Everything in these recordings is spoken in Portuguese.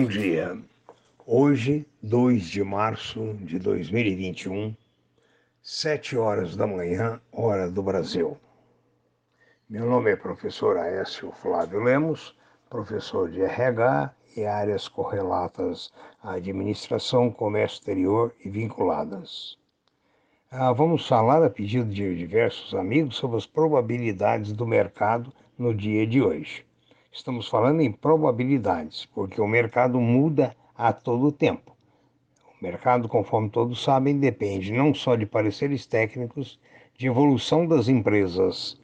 dia. Hoje, 2 de março de 2021, 7 horas da manhã, hora do Brasil. Meu nome é professor Aécio Flávio Lemos, professor de RH e áreas correlatas à administração, comércio exterior e vinculadas. Ah, vamos falar a pedido de diversos amigos sobre as probabilidades do mercado no dia de hoje. Estamos falando em probabilidades, porque o mercado muda a todo tempo. O mercado, conforme todos sabem, depende não só de pareceres técnicos, de evolução das empresas,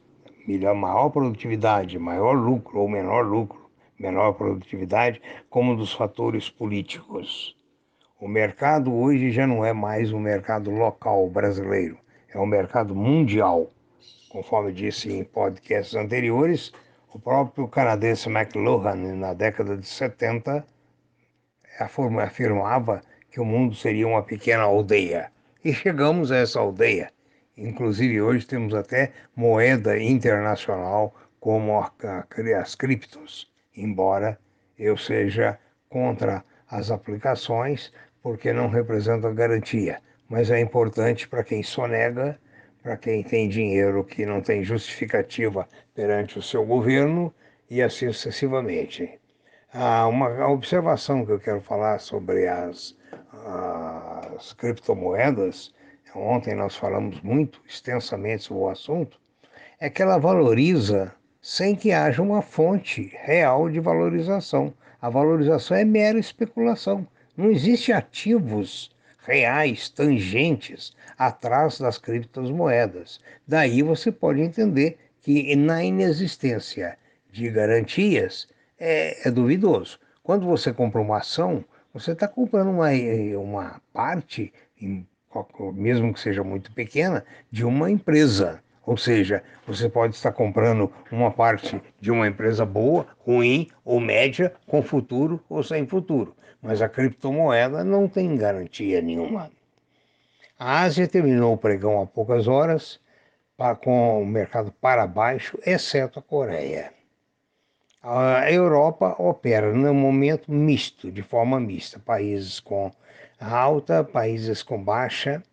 maior produtividade, maior lucro ou menor lucro, menor produtividade, como dos fatores políticos. O mercado hoje já não é mais um mercado local brasileiro, é um mercado mundial. Conforme disse em podcasts anteriores, o próprio canadense McLuhan, na década de 70, afirmava que o mundo seria uma pequena aldeia. E chegamos a essa aldeia. Inclusive, hoje temos até moeda internacional como as criptos, embora eu seja contra as aplicações, porque não representam garantia. Mas é importante para quem sonega para quem tem dinheiro que não tem justificativa perante o seu governo e assim sucessivamente. Ah, uma observação que eu quero falar sobre as, as criptomoedas, ontem nós falamos muito extensamente sobre o assunto, é que ela valoriza sem que haja uma fonte real de valorização. A valorização é mera especulação. Não existe ativos reais, tangentes, atrás das criptomoedas. Daí você pode entender que na inexistência de garantias é, é duvidoso. Quando você compra uma ação, você está comprando uma, uma parte, mesmo que seja muito pequena, de uma empresa. Ou seja, você pode estar comprando uma parte de uma empresa boa, ruim ou média, com futuro ou sem futuro. Mas a criptomoeda não tem garantia nenhuma. A Ásia terminou o pregão há poucas horas, com o mercado para baixo, exceto a Coreia. A Europa opera no momento misto, de forma mista, países com alta, países com baixa,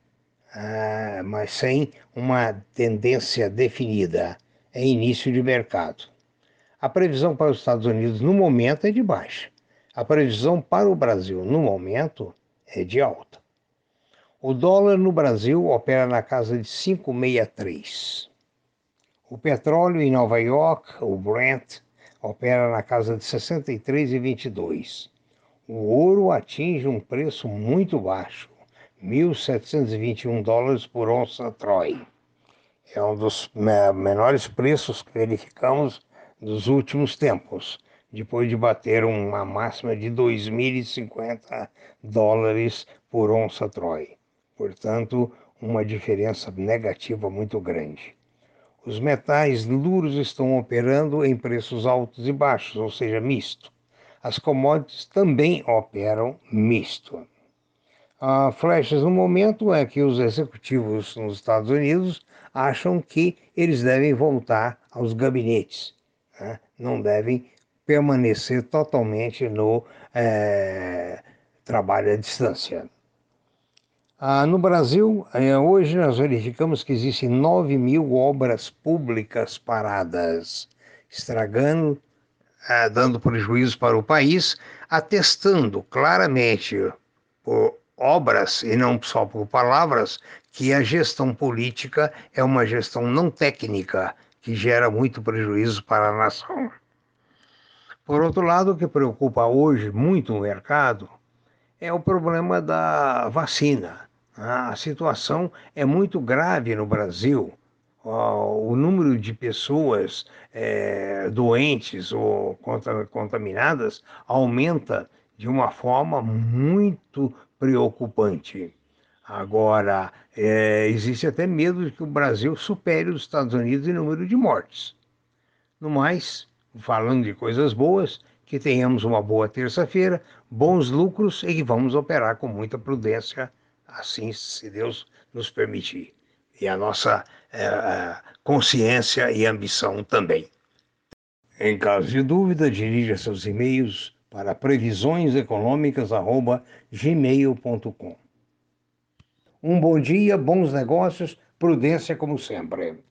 ah, mas sem uma tendência definida. É início de mercado. A previsão para os Estados Unidos no momento é de baixa. A previsão para o Brasil no momento é de alta. O dólar no Brasil opera na casa de 5,63. O petróleo em Nova York, o Brent, opera na casa de 63,22. O ouro atinge um preço muito baixo, 1.721 dólares por onça Troy. É um dos menores preços que verificamos nos últimos tempos, depois de bater uma máxima de 2.050 dólares por onça Troy. Portanto, uma diferença negativa muito grande. Os metais duros estão operando em preços altos e baixos, ou seja, misto. As commodities também operam misto. A flechas no momento é que os executivos nos Estados Unidos acham que eles devem voltar aos gabinetes, né? não devem permanecer totalmente no é, trabalho à distância. Ah, no Brasil, é, hoje nós verificamos que existem 9 mil obras públicas paradas, estragando, ah, dando prejuízo para o país, atestando claramente por obras e não só por palavras, que a gestão política é uma gestão não técnica, que gera muito prejuízo para a nação. Por outro lado, o que preocupa hoje muito o mercado é o problema da vacina. A situação é muito grave no Brasil. O número de pessoas é, doentes ou contaminadas aumenta de uma forma muito preocupante. Agora, é, existe até medo de que o Brasil supere os Estados Unidos em número de mortes. No mais, falando de coisas boas, que tenhamos uma boa terça-feira, bons lucros e que vamos operar com muita prudência, assim, se Deus nos permitir. E a nossa é, consciência e ambição também. Em caso de dúvida, dirija seus e-mails para previsioneseconômicas@gmail.com. Um bom dia, bons negócios, prudência como sempre.